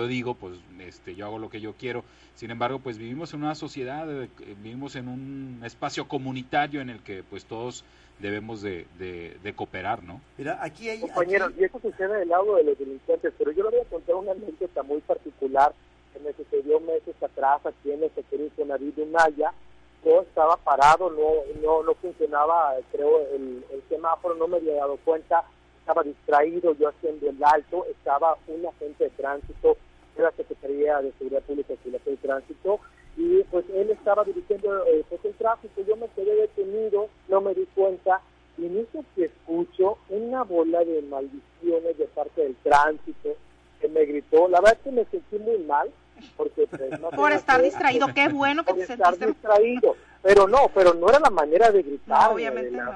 yo digo, pues este, yo hago lo que yo quiero. Sin embargo, pues vivimos en una sociedad, eh, vivimos en un espacio comunitario en el que pues todos debemos de, de, cooperar, ¿no? Mira, aquí hay... Compañeros, y eso sucede del lado de los delincuentes, pero yo le voy a contar una anécdota muy particular que me sucedió meses atrás aquí en el sector de Naya. Yo estaba parado, no, no, no funcionaba, creo, el, el semáforo, no me había dado cuenta, estaba distraído, yo haciendo el alto, estaba un agente de tránsito de la Secretaría de Seguridad Pública y de Tránsito, y pues él estaba dirigiendo eh, pues, el tráfico, yo me quedé detenido, no me di cuenta, y en eso que escucho una bola de maldiciones de parte del tránsito que me gritó, la verdad es que me sentí muy mal, porque pues, no por estar distraído, qué bueno que te estar distraído, pero no, pero no era la manera de gritar, obviamente no.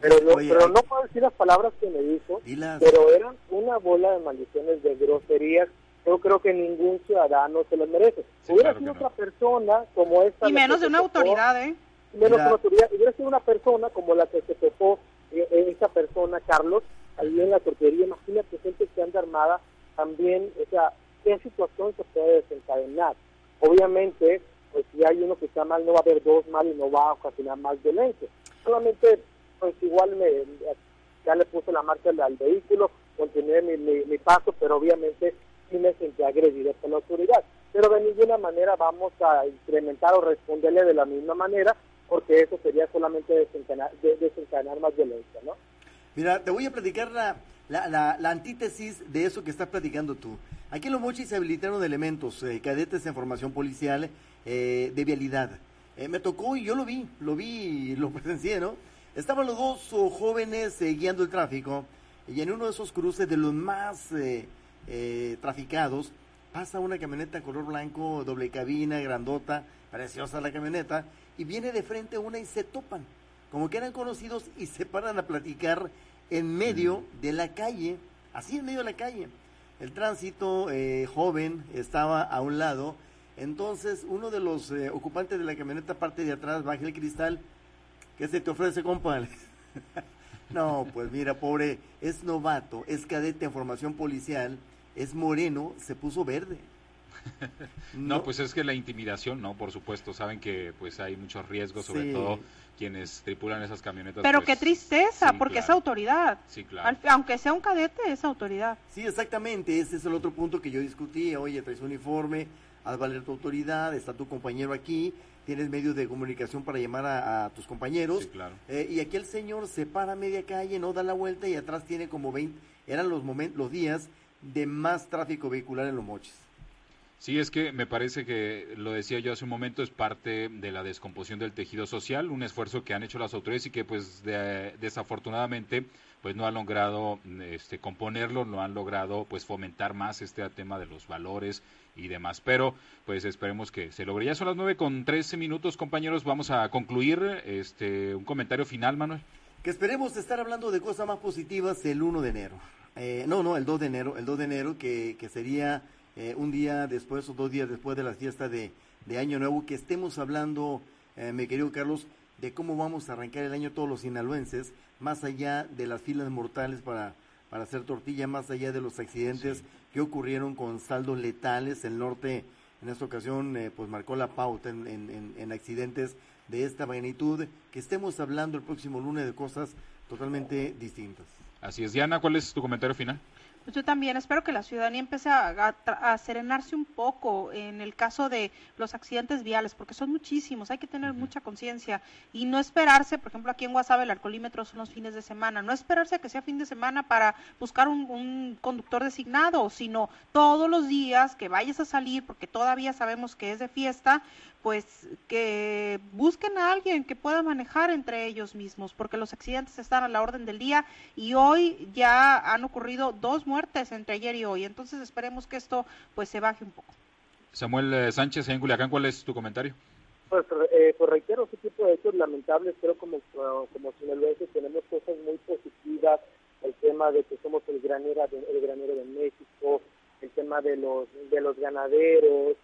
pero, no, pero no puedo decir las palabras que me dijo, pero eran una bola de maldiciones, de groserías yo creo que ningún ciudadano se lo merece. hubiera sido otra persona como esta. Y menos de una autoridad, ¿eh? Menos de una autoridad. Hubiera sido una persona como la que se tocó eh, eh, esa persona, Carlos, ahí en la tortería. Imagínate gente que anda armada también, o sea, ¿qué situación se puede desencadenar? Obviamente, pues si hay uno que está mal, no va a haber dos mal y no va a ocasionar más violencia. Solamente, pues igual me, ya le puse la marcha al, vehículo, continué mi, mi paso, pero obviamente sí me sentí agredido por la autoridad. Pero de ninguna manera vamos a incrementar o responderle de la misma manera, porque eso sería solamente desencadenar, más violencia, ¿no? Mira, te voy a platicar la, la, la, antítesis de eso que estás platicando tú. Aquí en Los Mochis se habilitaron elementos, eh, cadetes de formación policial eh, de vialidad. Eh, me tocó y yo lo vi, lo vi, lo presencié, ¿no? Estaban los dos jóvenes guiando el tráfico y en uno de esos cruces de los más eh, traficados, pasa una camioneta color blanco, doble cabina, grandota, preciosa la camioneta, y viene de frente una y se topan, como que eran conocidos y se paran a platicar en medio mm. de la calle, así en medio de la calle. El tránsito eh, joven estaba a un lado, entonces uno de los eh, ocupantes de la camioneta parte de atrás, baja el cristal, ¿qué se te ofrece, compa? no, pues mira, pobre, es novato, es cadete en formación policial, es moreno, se puso verde. no, pues es que la intimidación, no, por supuesto, saben que pues hay muchos riesgos, sobre todo quienes tripulan esas camionetas. Pero pues, qué tristeza, porque es autoridad. Sí, claro. aunque sea un cadete, es autoridad. Sí, exactamente, ese es el otro punto que yo discutí. Oye, traes uniforme, haz valer tu autoridad, está tu compañero aquí, tienes medios de comunicación para llamar a, tus compañeros. Sí, claro. Eh, y aquí el señor se para a media calle, no da la vuelta y atrás tiene como 20, eran los, momentos, los días de más tráfico vehicular en los mochis. Sí, es que me parece que, lo decía yo hace un momento, es parte de la descomposición del tejido social, un esfuerzo que han hecho las autoridades y que pues desafortunadamente pues no han logrado este, componerlo, no han logrado pues fomentar más este tema de los valores y demás. Pero pues esperemos que se logre. Ya son las nueve con trece minutos, compañeros. Vamos a concluir este un comentario final, Manuel. Que esperemos estar hablando de cosas más positivas el 1 de enero. Eh, no, no, el 2 de enero, el 2 de enero que, que sería eh, un día después o dos días después de la fiesta de, de Año Nuevo, que estemos hablando, eh, mi querido Carlos, de cómo vamos a arrancar el año todos los sinaloenses, más allá de las filas mortales para, para hacer tortilla, más allá de los accidentes que ocurrieron con saldos letales. El norte, en esta ocasión, pues marcó la pauta en, en, en accidentes de esta magnitud, que estemos hablando el próximo lunes de cosas totalmente distintas. Así es, Diana, ¿cuál es tu comentario final? Pues yo también espero que la ciudadanía empiece a, serenarse un poco en el caso de los accidentes viales, porque son muchísimos, hay que tener mucha conciencia. Y no esperarse, por ejemplo, aquí en Guasave el alcoholímetro son los fines de semana, no esperarse a que sea fin de semana para buscar un, un conductor designado, sino todos los días que vayas a salir, porque todavía sabemos que es de fiesta, pues que busquen a alguien que pueda manejar entre ellos mismos, porque los accidentes están a la orden del día y hoy ya han ocurrido dos muertes entre ayer y hoy, entonces esperemos que esto pues se baje un poco. Samuel eh, Sánchez en Culiacán, ¿cuál es tu comentario? Pues, eh, pues reitero, ese tipo de hechos lamentables, pero como, como sinaloenses tenemos cosas muy positivas, el tema de que somos el granero de, el granero de México, el tema de los, de los ganaderos,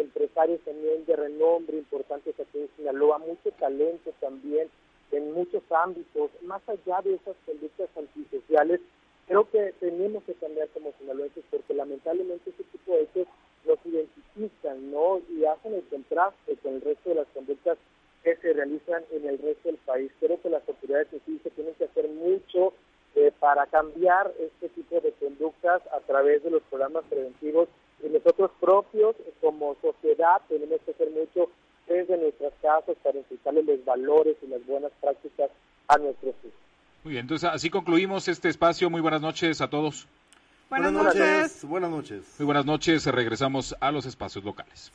empresarios también de renombre importantes aquí en Sinaloa, mucho talento también en muchos ámbitos, más allá de esas conductas antisociales, creo que tenemos que cambiar como sinaloenses porque lamentablemente ese tipo de hechos los identifican, ¿no? Y hacen el contraste con el resto de las conductas que se realizan en el resto del país. Creo que las autoridades de tienen que hacer mucho eh, para cambiar este tipo de conductas a través de los programas preventivos y nosotros propios como sociedad tenemos que hacer mucho desde nuestras casas para inculcarle los valores y las buenas prácticas a nuestros hijos. Muy bien, entonces así concluimos este espacio. Muy buenas noches a todos. Buenas, noches. Buenas noches. Muy buenas noches. Regresamos a los espacios locales.